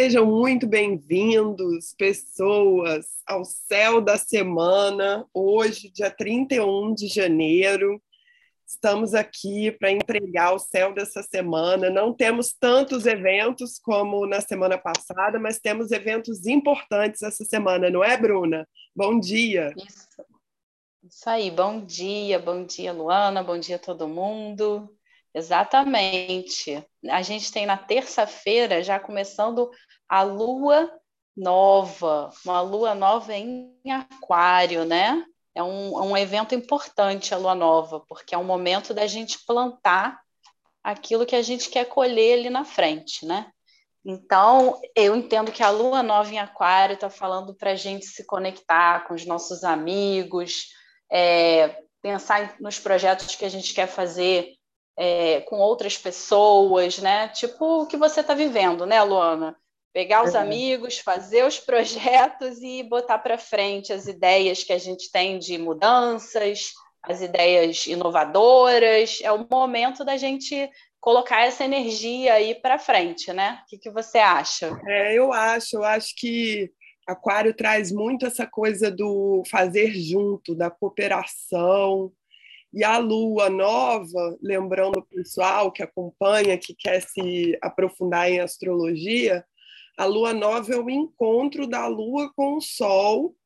Sejam muito bem-vindos, pessoas, ao céu da semana, hoje, dia 31 de janeiro. Estamos aqui para entregar o céu dessa semana. Não temos tantos eventos como na semana passada, mas temos eventos importantes essa semana, não é, Bruna? Bom dia. Isso. Isso aí, bom dia, bom dia, Luana, bom dia todo mundo. Exatamente. A gente tem na terça-feira, já começando a lua nova, uma lua nova em Aquário, né? É um, um evento importante a lua nova, porque é um momento da gente plantar aquilo que a gente quer colher ali na frente, né? Então, eu entendo que a lua nova em Aquário está falando para a gente se conectar com os nossos amigos, é, pensar nos projetos que a gente quer fazer é, com outras pessoas, né? Tipo o que você está vivendo, né, Luana? Pegar os é. amigos, fazer os projetos e botar para frente as ideias que a gente tem de mudanças, as ideias inovadoras. É o momento da gente colocar essa energia aí para frente, né? O que, que você acha? É, eu acho, eu acho que Aquário traz muito essa coisa do fazer junto, da cooperação, e a lua nova, lembrando o pessoal que acompanha, que quer se aprofundar em astrologia, a lua nova é o encontro da lua com o sol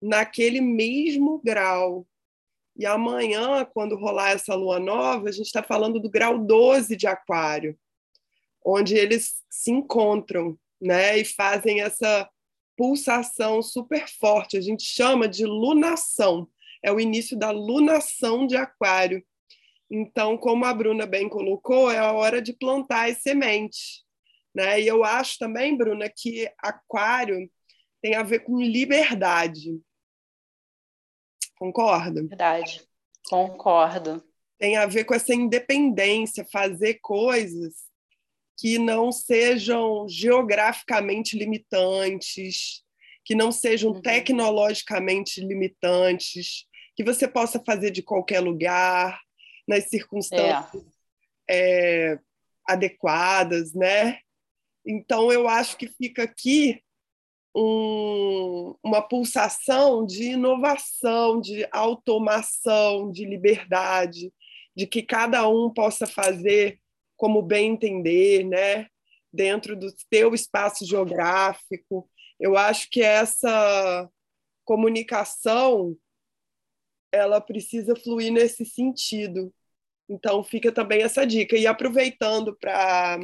naquele mesmo grau. E amanhã, quando rolar essa lua nova, a gente está falando do grau 12 de Aquário, onde eles se encontram né, e fazem essa pulsação super forte. A gente chama de lunação é o início da lunação de Aquário. Então, como a Bruna bem colocou, é a hora de plantar as sementes. Né? E eu acho também, Bruna, que Aquário tem a ver com liberdade. Concorda? Verdade, concordo. Tem a ver com essa independência, fazer coisas que não sejam geograficamente limitantes, que não sejam uhum. tecnologicamente limitantes, que você possa fazer de qualquer lugar, nas circunstâncias é. É, adequadas, né? Então, eu acho que fica aqui um, uma pulsação de inovação, de automação, de liberdade, de que cada um possa fazer como bem entender, né? dentro do seu espaço geográfico. Eu acho que essa comunicação ela precisa fluir nesse sentido. Então fica também essa dica e aproveitando para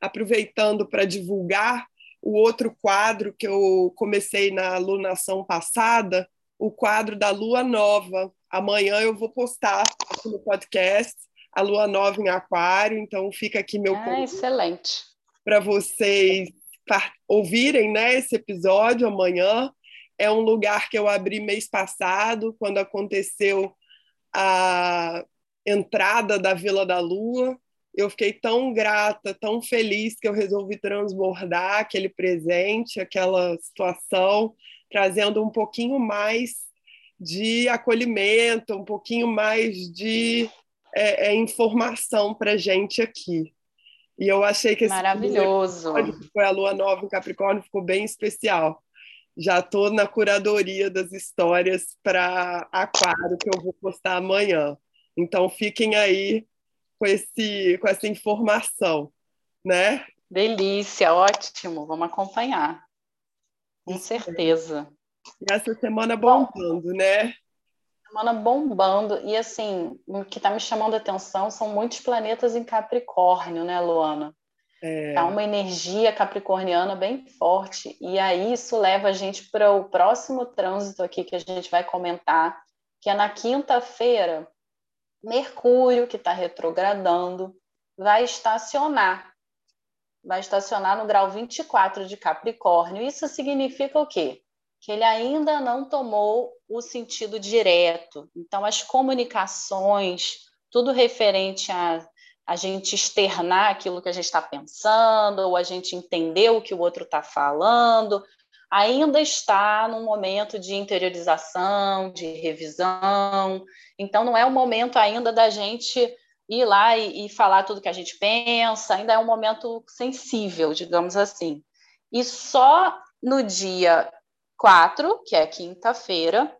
aproveitando para divulgar o outro quadro que eu comecei na alunação passada, o quadro da Lua Nova. Amanhã eu vou postar aqui no podcast a Lua Nova em Aquário, então fica aqui meu ah, excelente para vocês ouvirem né, esse episódio amanhã é um lugar que eu abri mês passado, quando aconteceu a entrada da Vila da Lua. Eu fiquei tão grata, tão feliz que eu resolvi transbordar aquele presente, aquela situação, trazendo um pouquinho mais de acolhimento, um pouquinho mais de é, é, informação para gente aqui. E eu achei que esse maravilhoso que foi a lua nova em Capricórnio ficou bem especial já estou na curadoria das histórias para Aquário, que eu vou postar amanhã. Então, fiquem aí com, esse, com essa informação, né? Delícia, ótimo, vamos acompanhar. Com certeza. E essa semana bombando, Bom, né? Semana bombando. E assim, o que está me chamando a atenção são muitos planetas em Capricórnio, né, Luana? É... Tá uma energia capricorniana bem forte. E aí isso leva a gente para o próximo trânsito aqui que a gente vai comentar, que é na quinta-feira, Mercúrio, que está retrogradando, vai estacionar. Vai estacionar no grau 24 de Capricórnio. Isso significa o quê? Que ele ainda não tomou o sentido direto. Então, as comunicações, tudo referente a a gente externar aquilo que a gente está pensando, ou a gente entender o que o outro está falando, ainda está num momento de interiorização, de revisão. Então, não é o momento ainda da gente ir lá e, e falar tudo que a gente pensa, ainda é um momento sensível, digamos assim. E só no dia 4, que é quinta-feira,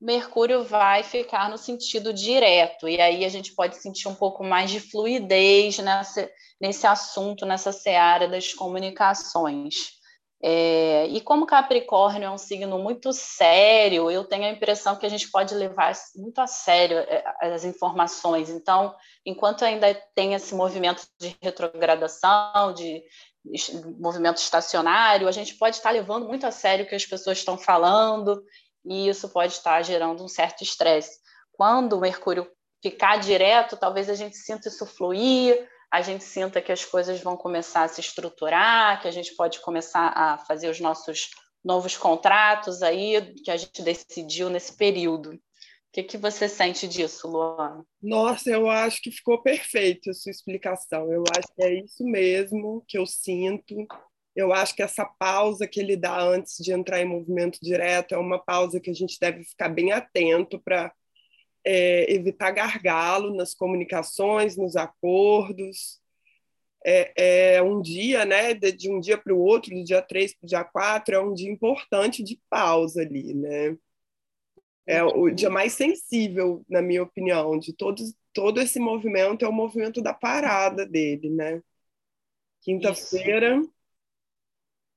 Mercúrio vai ficar no sentido direto, e aí a gente pode sentir um pouco mais de fluidez nessa, nesse assunto, nessa seara das comunicações. É, e como Capricórnio é um signo muito sério, eu tenho a impressão que a gente pode levar muito a sério é, as informações. Então, enquanto ainda tem esse movimento de retrogradação, de movimento estacionário, a gente pode estar levando muito a sério o que as pessoas estão falando, e isso pode estar gerando um certo estresse. Quando o Mercúrio ficar direto, talvez a gente sinta isso fluir, a gente sinta que as coisas vão começar a se estruturar, que a gente pode começar a fazer os nossos novos contratos aí que a gente decidiu nesse período. O que, que você sente disso, Luana? Nossa, eu acho que ficou perfeito a sua explicação. Eu acho que é isso mesmo que eu sinto. Eu acho que essa pausa que ele dá antes de entrar em movimento direto é uma pausa que a gente deve ficar bem atento para é, evitar gargalo nas comunicações, nos acordos. É, é um dia, né, de, de um dia para o outro, do dia 3 para o dia 4, é um dia importante de pausa ali, né? É o dia mais sensível, na minha opinião, de todos, todo esse movimento, é o movimento da parada dele, né? Quinta-feira,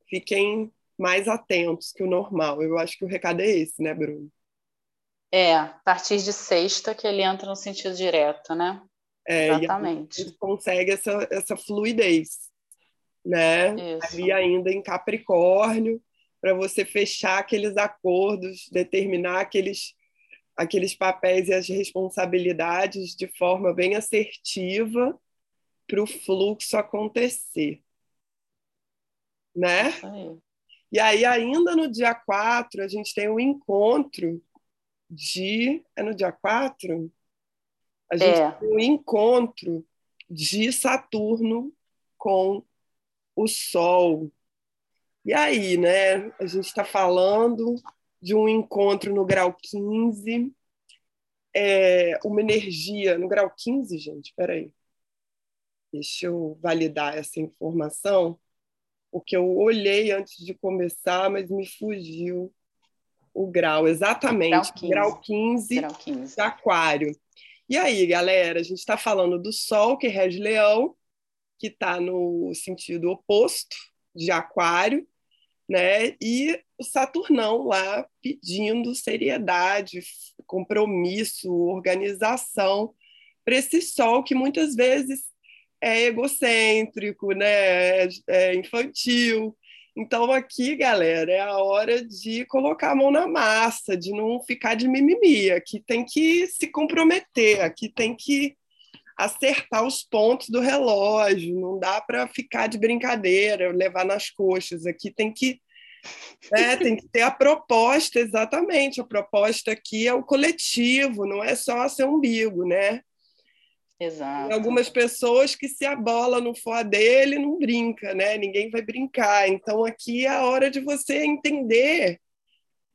fiquem mais atentos que o normal. Eu acho que o recado é esse, né, Bruno? É, a partir de sexta que ele entra no sentido direto, né? É, Exatamente. E consegue essa, essa fluidez, né? Isso. Ali ainda em Capricórnio, para você fechar aqueles acordos, determinar aqueles, aqueles papéis e as responsabilidades de forma bem assertiva para o fluxo acontecer. Né? E aí, ainda no dia 4, a gente tem um encontro de. É no dia 4? A gente é. tem um encontro de Saturno com o Sol. E aí, né? A gente está falando de um encontro no grau 15, é, uma energia no grau 15, gente, peraí. Deixa eu validar essa informação, porque eu olhei antes de começar, mas me fugiu o grau, exatamente, grau 15, grau 15, grau 15. de aquário. E aí, galera, a gente está falando do Sol, que rege Leão, que está no sentido oposto de Aquário, né? E o Saturnão lá pedindo seriedade, compromisso, organização para esse Sol que muitas vezes é egocêntrico, né? é, é infantil, então, aqui, galera, é a hora de colocar a mão na massa, de não ficar de mimimi. Aqui tem que se comprometer, aqui tem que acertar os pontos do relógio, não dá para ficar de brincadeira, levar nas coxas. Aqui tem que, né, tem que ter a proposta, exatamente. A proposta aqui é o coletivo, não é só ser umbigo, né? Exato. Tem algumas pessoas que se a bola não for a dele, não brinca, né? Ninguém vai brincar. Então aqui é a hora de você entender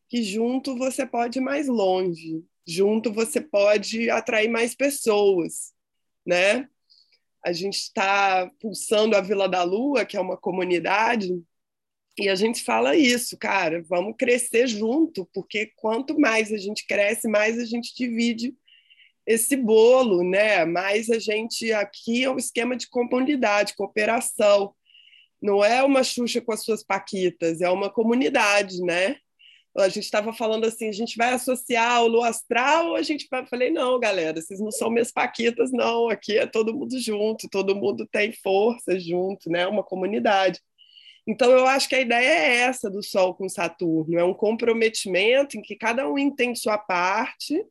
que junto você pode ir mais longe, junto você pode atrair mais pessoas, né? A gente está pulsando a Vila da Lua, que é uma comunidade, e a gente fala isso, cara, vamos crescer junto, porque quanto mais a gente cresce, mais a gente divide esse bolo, né? Mas a gente aqui é um esquema de comunidade, cooperação. Não é uma Xuxa com as suas paquitas, é uma comunidade, né? A gente estava falando assim, a gente vai associar o Lua Astral, a gente vai... falei, não, galera, vocês não são minhas paquitas, não, aqui é todo mundo junto, todo mundo tem força junto, né? Uma comunidade. Então, eu acho que a ideia é essa do Sol com Saturno, é um comprometimento em que cada um entende sua parte,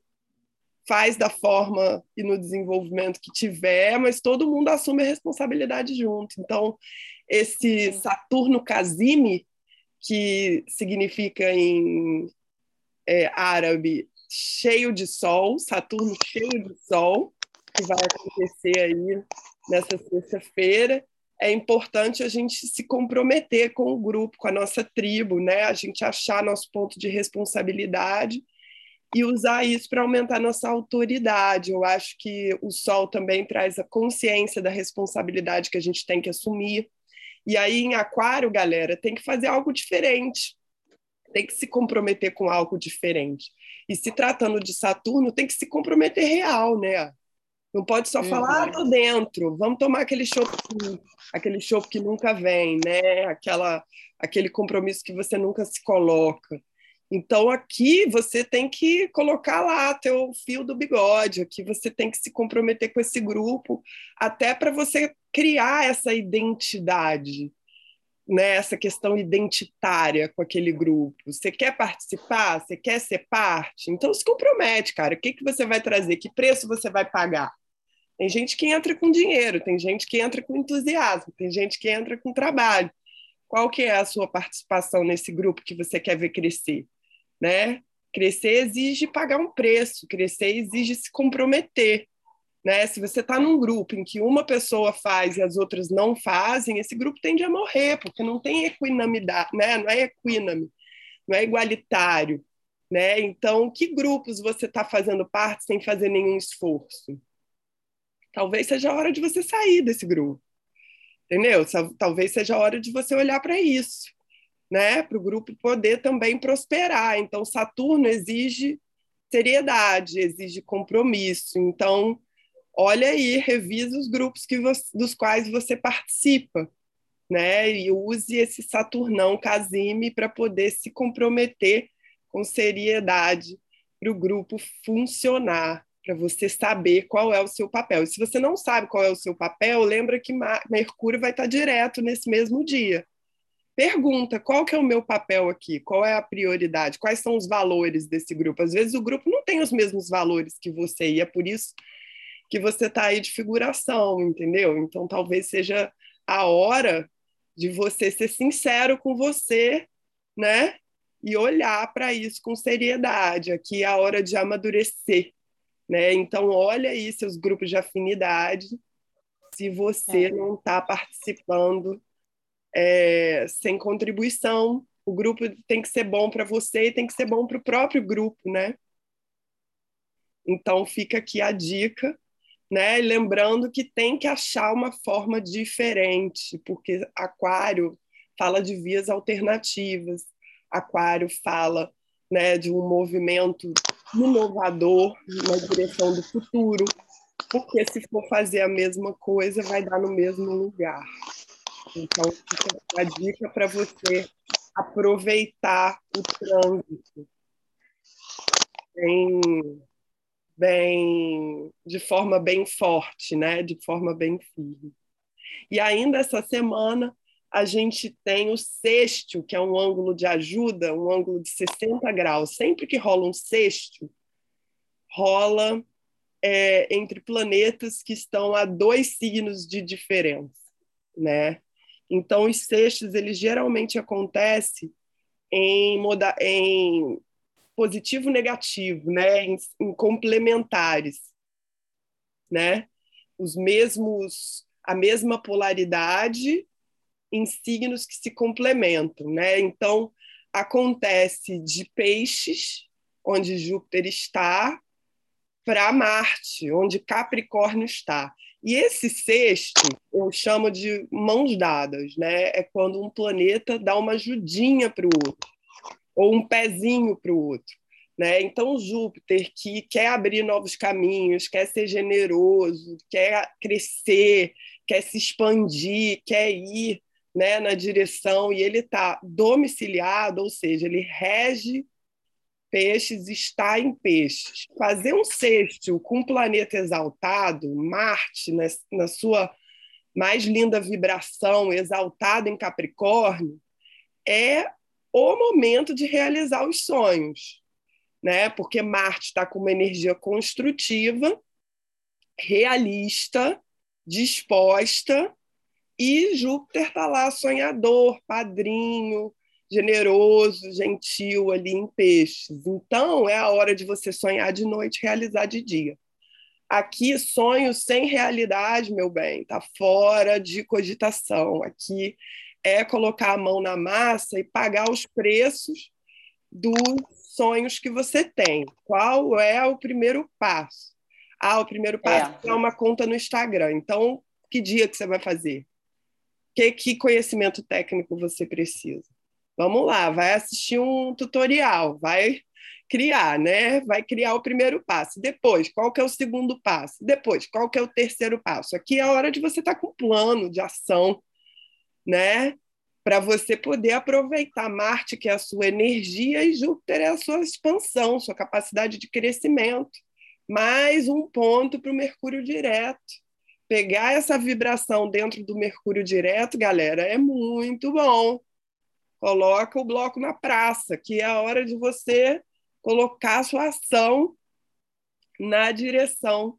faz da forma e no desenvolvimento que tiver, mas todo mundo assume a responsabilidade junto. Então, esse Saturno Casime, que significa em é, árabe cheio de sol, Saturno cheio de sol, que vai acontecer aí nessa sexta-feira, é importante a gente se comprometer com o grupo, com a nossa tribo, né? A gente achar nosso ponto de responsabilidade e usar isso para aumentar nossa autoridade. Eu acho que o Sol também traz a consciência da responsabilidade que a gente tem que assumir. E aí, em Aquário, galera, tem que fazer algo diferente, tem que se comprometer com algo diferente. E se tratando de Saturno, tem que se comprometer real, né? Não pode só falar, ah, tô dentro, vamos tomar aquele chopp, aquele chopp que nunca vem, né? Aquela, aquele compromisso que você nunca se coloca. Então, aqui você tem que colocar lá teu fio do bigode, aqui você tem que se comprometer com esse grupo, até para você criar essa identidade, né? essa questão identitária com aquele grupo. Você quer participar? Você quer ser parte? Então, se compromete, cara. O que, que você vai trazer? Que preço você vai pagar? Tem gente que entra com dinheiro, tem gente que entra com entusiasmo, tem gente que entra com trabalho. Qual que é a sua participação nesse grupo que você quer ver crescer? Né? Crescer exige pagar um preço, crescer exige se comprometer. Né? Se você está num grupo em que uma pessoa faz e as outras não fazem, esse grupo tende a morrer, porque não tem equinamidade, né? não é equíname, não é igualitário. Né? Então, que grupos você está fazendo parte sem fazer nenhum esforço? Talvez seja a hora de você sair desse grupo. Entendeu? Talvez seja a hora de você olhar para isso né, para o grupo poder também prosperar. Então, Saturno exige seriedade, exige compromisso. Então, olha aí, revisa os grupos que você, dos quais você participa, né, e use esse Saturnão Casime para poder se comprometer com seriedade para o grupo funcionar, para você saber qual é o seu papel. E se você não sabe qual é o seu papel, lembra que Mercúrio vai estar direto nesse mesmo dia pergunta qual que é o meu papel aqui, qual é a prioridade, quais são os valores desse grupo. Às vezes o grupo não tem os mesmos valores que você e é por isso que você está aí de figuração, entendeu? Então talvez seja a hora de você ser sincero com você, né? E olhar para isso com seriedade. Aqui é a hora de amadurecer, né? Então olha aí seus grupos de afinidade, se você é. não está participando é, sem contribuição. O grupo tem que ser bom para você e tem que ser bom para o próprio grupo, né? Então fica aqui a dica, né? Lembrando que tem que achar uma forma diferente, porque Aquário fala de vias alternativas, Aquário fala né, de um movimento inovador na direção do futuro, porque se for fazer a mesma coisa, vai dar no mesmo lugar. Então, fica a dica para você aproveitar o trânsito bem, bem, de forma bem forte, né? de forma bem firme. E ainda essa semana, a gente tem o sexto, que é um ângulo de ajuda, um ângulo de 60 graus. Sempre que rola um sexto, rola é, entre planetas que estão a dois signos de diferença, né? Então, os sextos, eles geralmente acontecem em, moda em positivo negativo, né? Em, em, complementares, né? Os mesmos, a mesma polaridade em signos que se complementam, né? Então, acontece de peixes, onde Júpiter está, para Marte, onde Capricórnio está. E esse sexto eu chamo de mãos dadas, né? É quando um planeta dá uma ajudinha para o outro, ou um pezinho para o outro. Né? Então, Júpiter, que quer abrir novos caminhos, quer ser generoso, quer crescer, quer se expandir, quer ir né, na direção, e ele está domiciliado, ou seja, ele rege peixes está em peixes. Fazer um sexto com um planeta exaltado, Marte, na, na sua mais linda vibração, exaltado em Capricórnio, é o momento de realizar os sonhos, né? Porque Marte está com uma energia construtiva, realista, disposta, e Júpiter está lá sonhador, padrinho, generoso, gentil ali em peixes. Então, é a hora de você sonhar de noite e realizar de dia. Aqui, sonho sem realidade, meu bem, está fora de cogitação. Aqui é colocar a mão na massa e pagar os preços dos sonhos que você tem. Qual é o primeiro passo? Ah, o primeiro passo é, é uma conta no Instagram. Então, que dia que você vai fazer? Que, que conhecimento técnico você precisa? Vamos lá, vai assistir um tutorial, vai criar, né? Vai criar o primeiro passo. Depois, qual que é o segundo passo? Depois, qual que é o terceiro passo? Aqui é a hora de você estar tá com um plano de ação, né? Para você poder aproveitar Marte, que é a sua energia, e Júpiter é a sua expansão, sua capacidade de crescimento. Mais um ponto para o Mercúrio direto. Pegar essa vibração dentro do Mercúrio direto, galera, é muito bom. Coloca o bloco na praça, que é a hora de você colocar a sua ação na direção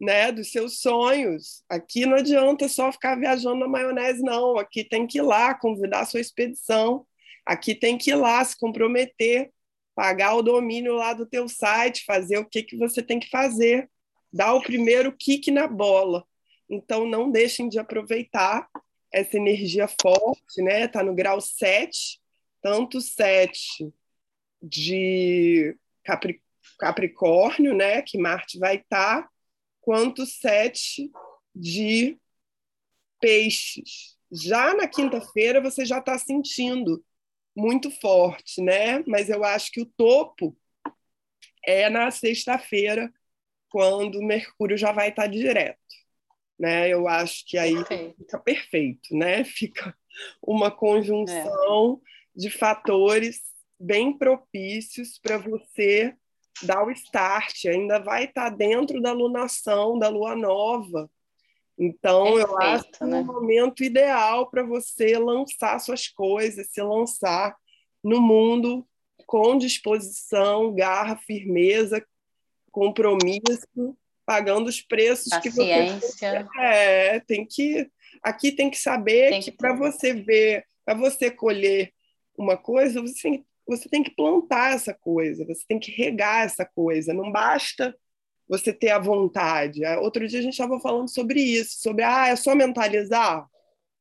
né, dos seus sonhos. Aqui não adianta só ficar viajando na maionese, não. Aqui tem que ir lá convidar a sua expedição. Aqui tem que ir lá se comprometer, pagar o domínio lá do teu site, fazer o que, que você tem que fazer, dar o primeiro kick na bola. Então, não deixem de aproveitar essa energia forte, né? Está no grau 7, tanto 7 de Capricórnio, né, que Marte vai estar, tá, quanto sete de peixes. Já na quinta-feira você já está sentindo muito forte, né? Mas eu acho que o topo é na sexta-feira, quando Mercúrio já vai estar tá direto. Né? Eu acho que aí perfeito. fica perfeito, né? Fica uma conjunção é. de fatores bem propícios para você dar o start. Ainda vai estar tá dentro da lunação, da lua nova. Então, Perfeito, eu acho que né? é um momento ideal para você lançar suas coisas, se lançar no mundo com disposição, garra, firmeza, compromisso, pagando os preços Paciência. que você é, tem que aqui tem que saber tem que, que para você ver, para você colher uma coisa, você você tem que plantar essa coisa, você tem que regar essa coisa. Não basta você ter a vontade. Ah, outro dia a gente estava falando sobre isso, sobre ah, é só mentalizar.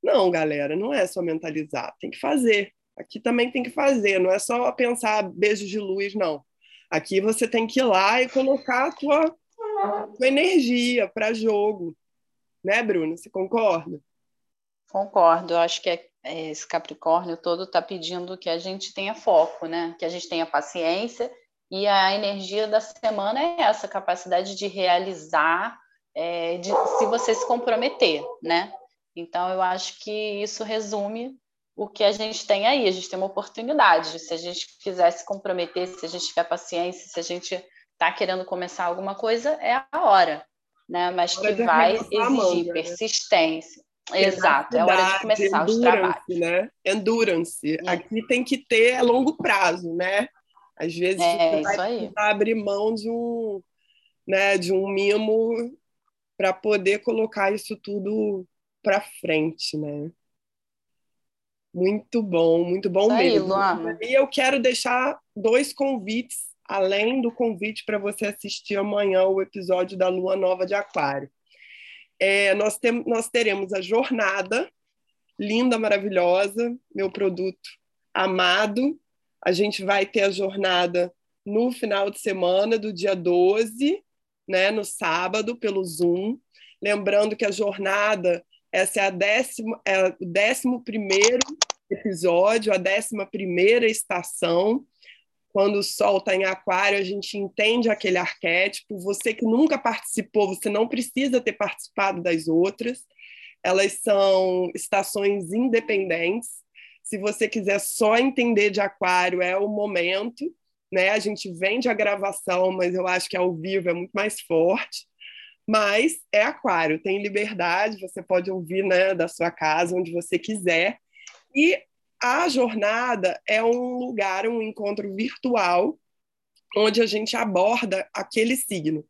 Não, galera, não é só mentalizar, tem que fazer. Aqui também tem que fazer, não é só pensar beijos de luz, não. Aqui você tem que ir lá e colocar a tua, tua energia para jogo. Né, Bruna? Você concorda? Concordo, eu acho que é é, esse Capricórnio todo está pedindo que a gente tenha foco, né? Que a gente tenha paciência e a energia da semana é essa capacidade de realizar, é, de, se você se comprometer, né? Então eu acho que isso resume o que a gente tem aí. A gente tem uma oportunidade. Se a gente quiser se comprometer, se a gente tiver paciência, se a gente está querendo começar alguma coisa, é a hora, né? Mas que vai exigir né? persistência. Exato, é hora de começar os trabalhos. Né? Endurance. Aqui tem que ter a longo prazo, né? Às vezes é, você abrir mão de um, né, de um mimo para poder colocar isso tudo para frente, né? Muito bom, muito bom isso mesmo. Aí, e eu quero deixar dois convites, além do convite para você assistir amanhã o episódio da Lua Nova de Aquário é, nós, tem, nós teremos a jornada, linda, maravilhosa, meu produto amado. A gente vai ter a jornada no final de semana, do dia 12, né, no sábado, pelo Zoom. Lembrando que a jornada, essa é, a décima, é o décimo primeiro episódio, a décima primeira estação quando o Sol está em Aquário, a gente entende aquele arquétipo. Você que nunca participou, você não precisa ter participado das outras. Elas são estações independentes. Se você quiser só entender de Aquário, é o momento. Né? A gente vende a gravação, mas eu acho que ao vivo é muito mais forte. Mas é Aquário, tem liberdade, você pode ouvir né, da sua casa, onde você quiser. E a jornada é um lugar, um encontro virtual, onde a gente aborda aquele signo.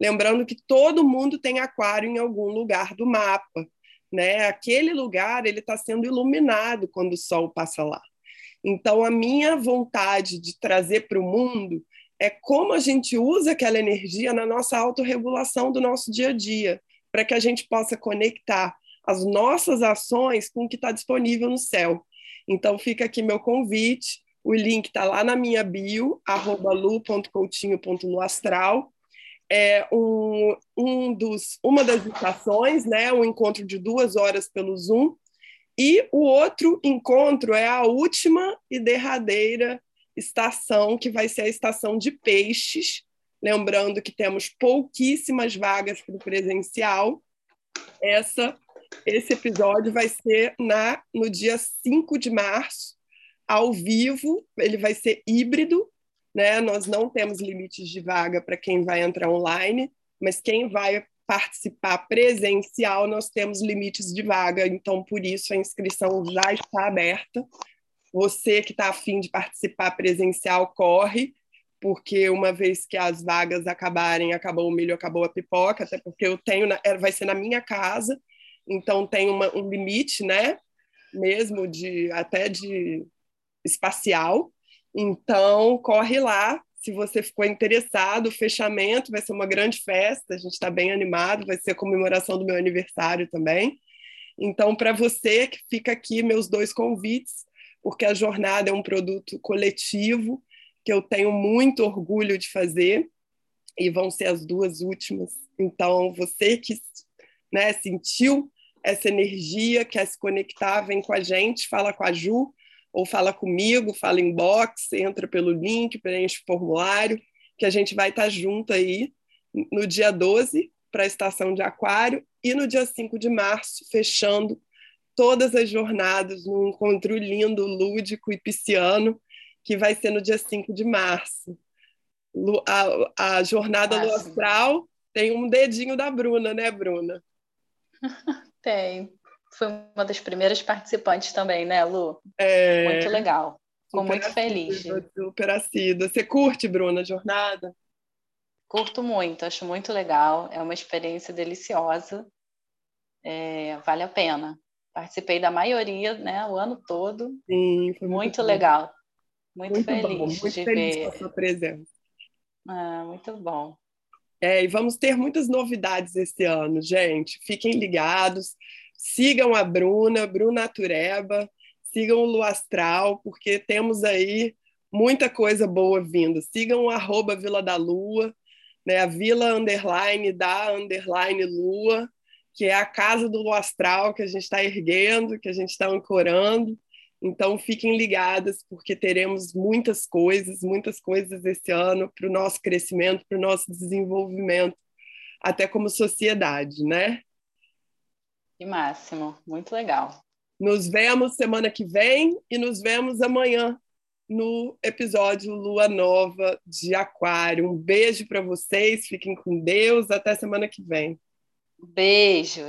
Lembrando que todo mundo tem aquário em algum lugar do mapa. Né? Aquele lugar ele está sendo iluminado quando o sol passa lá. Então, a minha vontade de trazer para o mundo é como a gente usa aquela energia na nossa autorregulação do nosso dia a dia, para que a gente possa conectar as nossas ações com o que está disponível no céu. Então, fica aqui meu convite O link está lá na minha bio, lu.coutinho.luastral. É um, um dos, uma das estações, né, um encontro de duas horas pelo Zoom, e o outro encontro é a última e derradeira estação, que vai ser a estação de peixes. Lembrando que temos pouquíssimas vagas para o presencial. Essa, esse episódio vai ser na, no dia 5 de março, ao vivo, ele vai ser híbrido, né? Nós não temos limites de vaga para quem vai entrar online, mas quem vai participar presencial, nós temos limites de vaga, então por isso a inscrição já está aberta. Você que está afim de participar presencial, corre, porque uma vez que as vagas acabarem, acabou o milho, acabou a pipoca, até porque eu tenho, é, vai ser na minha casa, então tem uma, um limite, né? Mesmo de até de espacial. Então, corre lá. Se você ficou interessado, o fechamento vai ser uma grande festa. A gente está bem animado. Vai ser a comemoração do meu aniversário também. Então, para você que fica aqui, meus dois convites, porque a jornada é um produto coletivo que eu tenho muito orgulho de fazer e vão ser as duas últimas. Então, você que né, sentiu essa energia, quer se conectar, vem com a gente, fala com a Ju ou fala comigo, fala inbox, entra pelo link, preenche o formulário, que a gente vai estar junto aí no dia 12 para a estação de Aquário e no dia 5 de março, fechando todas as jornadas num encontro lindo, lúdico e pisciano, que vai ser no dia 5 de março. A, a jornada do astral tem um dedinho da Bruna, né, Bruna? tem foi uma das primeiras participantes também, né, Lu? É... Muito legal. Fico muito feliz. Super assídua. Você curte, Bruna, a jornada? Curto muito, acho muito legal. É uma experiência deliciosa. É, vale a pena. Participei da maioria, né, o ano todo. Sim, foi muito, muito legal. Muito, muito feliz bom, muito de feliz ver. com a sua presença. Ah, muito bom. É, e vamos ter muitas novidades esse ano, gente. Fiquem ligados. Sigam a Bruna, Bruna Tureba, sigam o Lu Astral, porque temos aí muita coisa boa vindo. Sigam o arroba Vila da Lua, né, a Vila Underline da Underline Lua, que é a casa do Lu Astral que a gente está erguendo, que a gente está ancorando. Então, fiquem ligadas, porque teremos muitas coisas, muitas coisas esse ano para o nosso crescimento, para o nosso desenvolvimento, até como sociedade, né? Que máximo, muito legal. Nos vemos semana que vem e nos vemos amanhã no episódio Lua Nova de Aquário. Um beijo para vocês, fiquem com Deus, até semana que vem. Beijo,